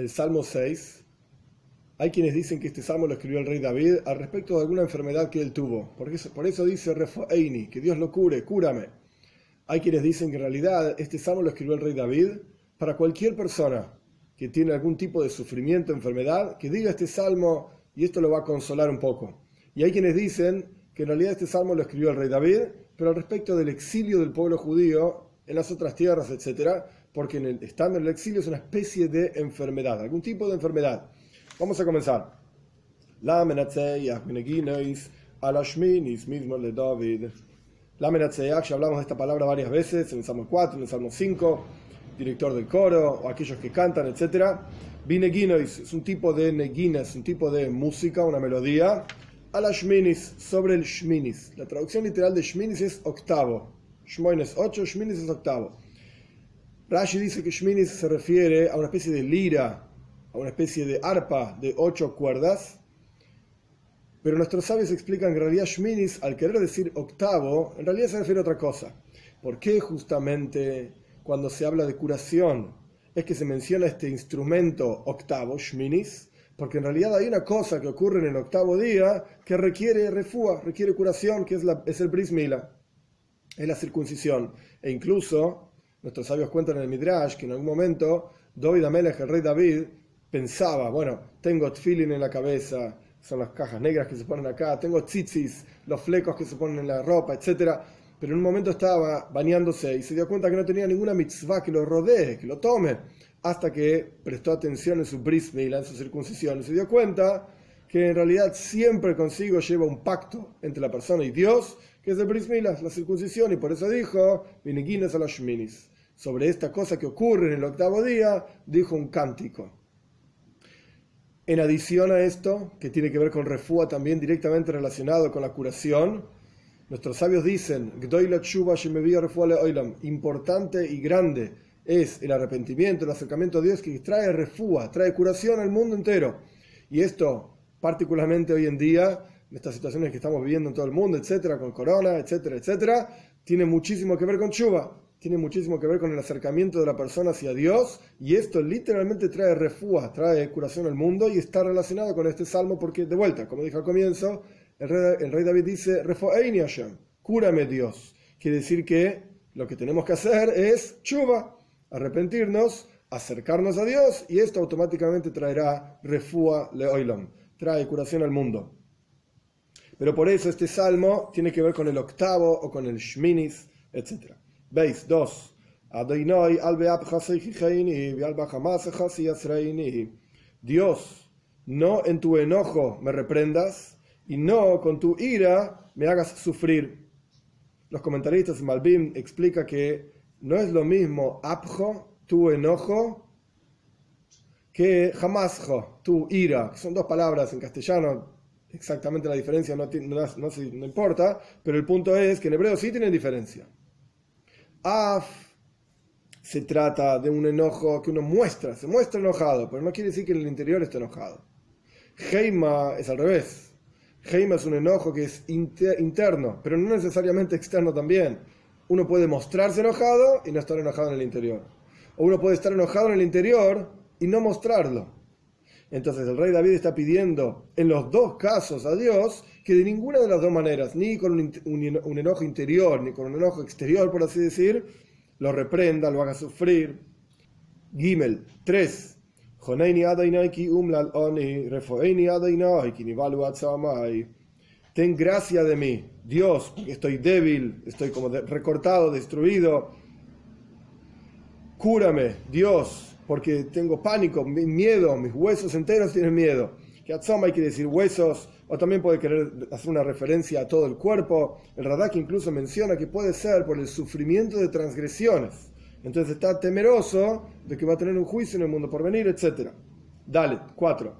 el Salmo 6. Hay quienes dicen que este salmo lo escribió el rey David al respecto de alguna enfermedad que él tuvo. Por eso, por eso dice Refoeini, que Dios lo cure, cúrame. Hay quienes dicen que en realidad este salmo lo escribió el rey David para cualquier persona que tiene algún tipo de sufrimiento, enfermedad, que diga este salmo y esto lo va a consolar un poco. Y hay quienes dicen que en realidad este salmo lo escribió el rey David, pero al respecto del exilio del pueblo judío en las otras tierras, etc., porque en el, estando en el exilio es una especie de enfermedad, algún tipo de enfermedad. Vamos a comenzar. La mismo de David. La ya hablamos de esta palabra varias veces, en el Salmo 4, en el Salmo 5, director del coro, o aquellos que cantan, etc. Bineginois es un tipo de negina, es un tipo de música, una melodía. A la shminis, sobre el shminis. La traducción literal de shminis es octavo. Shmoin es ocho, shminis es octavo. Rashi dice que shminis se refiere a una especie de lira, a una especie de arpa de ocho cuerdas. Pero nuestros sabios explican que en realidad shminis, al querer decir octavo, en realidad se refiere a otra cosa. ¿Por qué justamente cuando se habla de curación es que se menciona este instrumento octavo, shminis? Porque en realidad hay una cosa que ocurre en el octavo día que requiere refúa, requiere curación, que es, la, es el bris mila, es la circuncisión. E incluso nuestros sabios cuentan en el Midrash que en algún momento David Amelech, el rey David, pensaba, bueno, tengo tfilin en la cabeza, son las cajas negras que se ponen acá, tengo tzitzis, los flecos que se ponen en la ropa, etc. Pero en un momento estaba bañándose y se dio cuenta que no tenía ninguna mitzvah que lo rodee, que lo tome, hasta que prestó atención en su bris en su circuncisión, y se dio cuenta que en realidad siempre consigo lleva un pacto entre la persona y Dios, que es el bris la circuncisión, y por eso dijo, a los Sobre esta cosa que ocurre en el octavo día, dijo un cántico. En adición a esto, que tiene que ver con refúa también directamente relacionado con la curación, nuestros sabios dicen, importante y grande es el arrepentimiento, el acercamiento a Dios que trae refúa, trae curación al mundo entero. Y esto, particularmente hoy en día, estas situaciones que estamos viviendo en todo el mundo, etcétera, con corona, etcétera, etcétera, tiene muchísimo que ver con chuva tiene muchísimo que ver con el acercamiento de la persona hacia Dios y esto literalmente trae refúa, trae curación al mundo y está relacionado con este salmo porque, de vuelta, como dije al comienzo, el rey, David dice, Refoeini Hashem, cúrame Dios. Quiere decir que lo que tenemos que hacer es chuva, arrepentirnos, acercarnos a Dios y esto automáticamente traerá refúa leoilam, trae curación al mundo. Pero por eso este salmo tiene que ver con el octavo o con el shminis, etc. Veis, dos. Dios, no en tu enojo me reprendas y no con tu ira me hagas sufrir. Los comentaristas Malbim explica que no es lo mismo abjo, tu enojo, que jamasjo, tu ira, son dos palabras en castellano, exactamente la diferencia no, no, no importa, pero el punto es que en hebreo sí tienen diferencia. Af se trata de un enojo que uno muestra, se muestra enojado, pero no quiere decir que en el interior esté enojado. Heima es al revés. Heima es un enojo que es interno, pero no necesariamente externo también. Uno puede mostrarse enojado y no estar enojado en el interior. O uno puede estar enojado en el interior y no mostrarlo. Entonces el rey David está pidiendo en los dos casos a Dios que de ninguna de las dos maneras, ni con un, enojo interior, ni con un enojo exterior, por así decir, lo reprenda, lo haga sufrir. Gimel 3. Ten gracia de mí, Dios, estoy débil, estoy como recortado, destruido. Cúrame, Dios, porque tengo pánico, miedo, mis huesos enteros tienen miedo. Que atzoma hay que decir huesos, o también puede querer hacer una referencia a todo el cuerpo. El Radak incluso menciona que puede ser por el sufrimiento de transgresiones. Entonces está temeroso de que va a tener un juicio en el mundo por venir, etc. Dale, 4.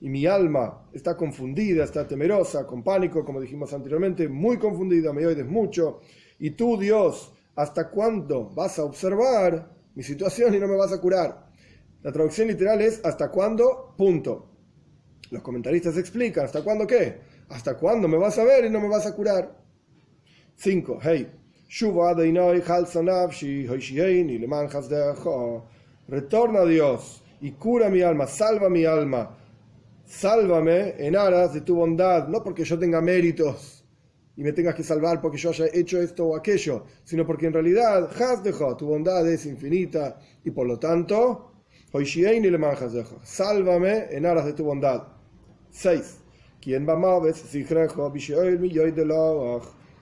Y mi alma está confundida, está temerosa, con pánico, como dijimos anteriormente, muy confundida, me oides mucho. Y tú, Dios, ¿hasta cuándo vas a observar mi situación y no me vas a curar? La traducción literal es ¿hasta cuándo? Punto. Los comentaristas explican ¿hasta cuándo qué? ¿Hasta cuándo me vas a ver y no me vas a curar? 5. Hey. Retorna a Dios y cura mi alma, salva mi alma, sálvame en aras de tu bondad, no porque yo tenga méritos y me tengas que salvar porque yo haya hecho esto o aquello, sino porque en realidad, tu bondad es infinita y por lo tanto, sálvame en aras de tu bondad. 6.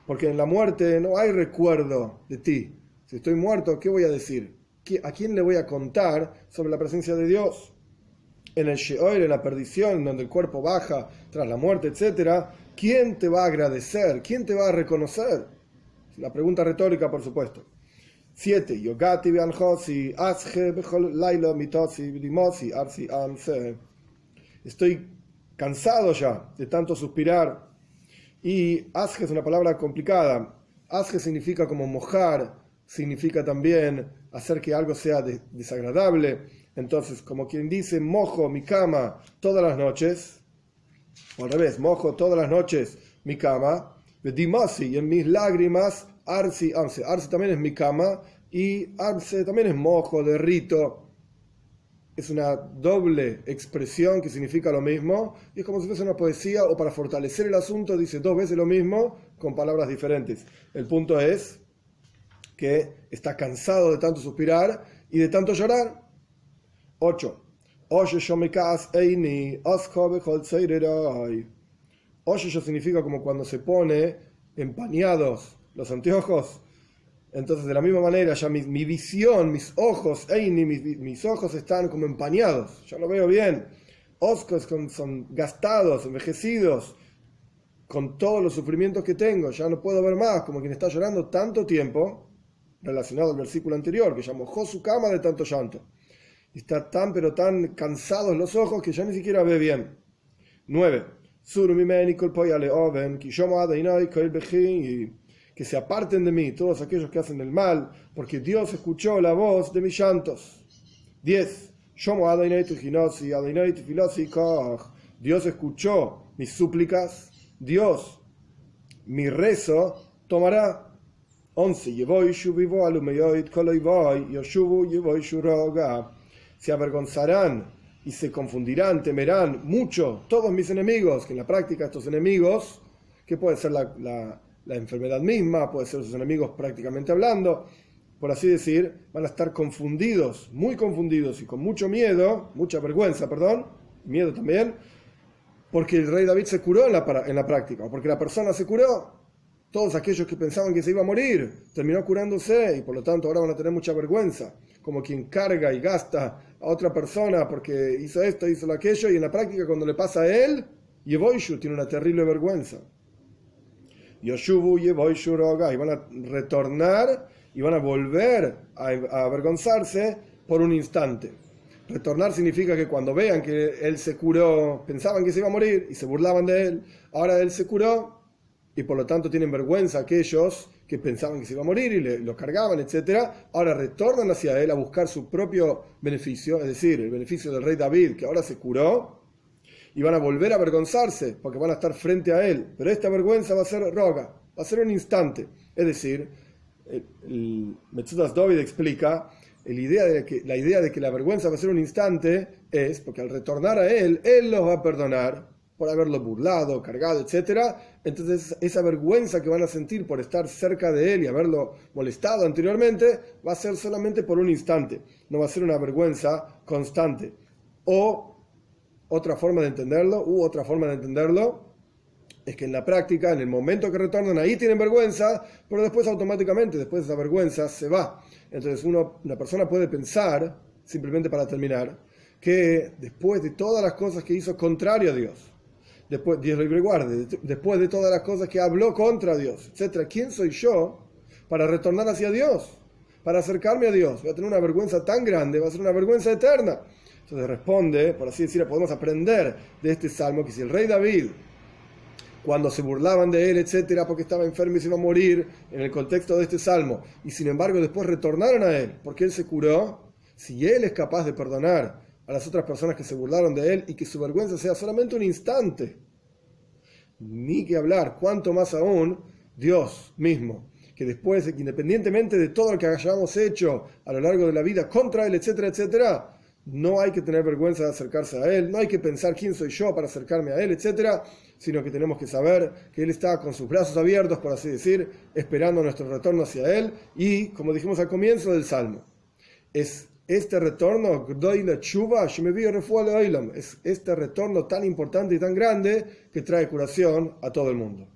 Porque en la muerte no hay recuerdo de ti. Si estoy muerto, ¿qué voy a decir? ¿A quién le voy a contar sobre la presencia de Dios? En el Sheol, en la perdición, donde el cuerpo baja tras la muerte, etc., ¿quién te va a agradecer? ¿Quién te va a reconocer? La pregunta retórica, por supuesto. 7. Yogati Estoy cansado ya de tanto suspirar. Y asje es una palabra complicada. Asje significa como mojar, significa también hacer que algo sea desagradable. Entonces, como quien dice, mojo mi cama todas las noches, o al revés, mojo todas las noches mi cama, dimasi y en mis lágrimas, arsi, arsi, arsi también es mi cama, y arse también es mojo, derrito. Es una doble expresión que significa lo mismo, y es como si fuese una poesía, o para fortalecer el asunto, dice dos veces lo mismo con palabras diferentes. El punto es que está cansado de tanto suspirar y de tanto llorar. 8. Oye significa como cuando se pone empañados los anteojos. Entonces, de la misma manera, ya mi, visión, mis ojos, mis, mis, ojos están como empañados. Ya lo veo bien. Oscos son gastados, envejecidos, con todos los sufrimientos que tengo. Ya no puedo ver más, como quien está llorando tanto tiempo relacionado al versículo anterior, que ya mojó su cama de tanto llanto. Está tan, pero tan cansados los ojos que ya ni siquiera ve bien. 9. Que se aparten de mí todos aquellos que hacen el mal, porque Dios escuchó la voz de mis llantos. 10. Dios escuchó mis súplicas, Dios mi rezo tomará 11. Se avergonzarán y se confundirán, temerán mucho todos mis enemigos, que en la práctica estos enemigos, que puede ser la, la, enfermedad misma, puede ser sus enemigos prácticamente hablando, por así decir, van a estar confundidos, muy confundidos y con mucho miedo, mucha vergüenza, perdón, miedo también, porque el rey David se curó en la, en la práctica, o porque la persona se curó, todos aquellos que pensaban que se iba a morir, terminó curándose y por lo tanto ahora van a tener mucha vergüenza, como quien carga y gasta a otra persona porque hizo esto, hizo aquello, y en la práctica cuando le pasa a él, Yevoishu tiene una terrible vergüenza. Yoshubu Yevoishu Roga, y van a retornar y van a volver a, a avergonzarse por un instante. Retornar significa que cuando vean que él se curó, pensaban que se iba a morir y se burlaban de él, ahora él se curó, y por lo tanto tienen vergüenza aquellos que pensaban que se iba a morir y le, cargaban, etc. Ahora retornan hacia él a buscar su propio beneficio, es decir, el beneficio del rey David, que ahora se curó, y van a volver a avergonzarse porque van a estar frente a él. Pero esta vergüenza va a ser roga, va a ser un instante. Es decir, el, Metzudas David explica la idea, de que, la idea de que la vergüenza va a ser un instante es porque al retornar a él, él los va a perdonar por haberlo burlado, cargado, etc. Entonces esa vergüenza que van a sentir por estar cerca de él y haberlo molestado anteriormente va a ser solamente por un instante, no va a ser una vergüenza constante. O otra forma de entenderlo, u otra forma de entenderlo, es que en la práctica, en el momento que retornan, ahí tienen vergüenza, pero después automáticamente, después de esa vergüenza, se va. Entonces una persona puede pensar, simplemente para terminar, que después de todas las cosas que hizo contrario a Dios, después, Dios lo guarde, después de todas las cosas que habló contra Dios, etc. ¿Quién soy yo para retornar hacia Dios? Para acercarme a Dios. Voy a tener una vergüenza tan grande, va a ser una vergüenza eterna. Entonces responde, por así decirlo, podemos aprender de este salmo que si el rey David, cuando se burlaban de él, etcétera, porque estaba enfermo y se iba a morir, en el contexto de este salmo, y sin embargo después retornaron a él, porque él se curó, si él es capaz de perdonar a las otras personas que se burlaron de él y que su vergüenza sea solamente un instante. Ni que hablar, cuanto más aún Dios mismo, que después, independientemente de todo lo que hayamos hecho a lo largo de la vida contra Él, etcétera, etcétera, no hay que tener vergüenza de acercarse a Él, no hay que pensar quién soy yo para acercarme a Él, etcétera, sino que tenemos que saber que Él está con sus brazos abiertos, por así decir, esperando nuestro retorno hacia Él y, como dijimos al comienzo del Salmo, es este retorno, es este retorno tan importante y tan grande que trae curación a todo el mundo.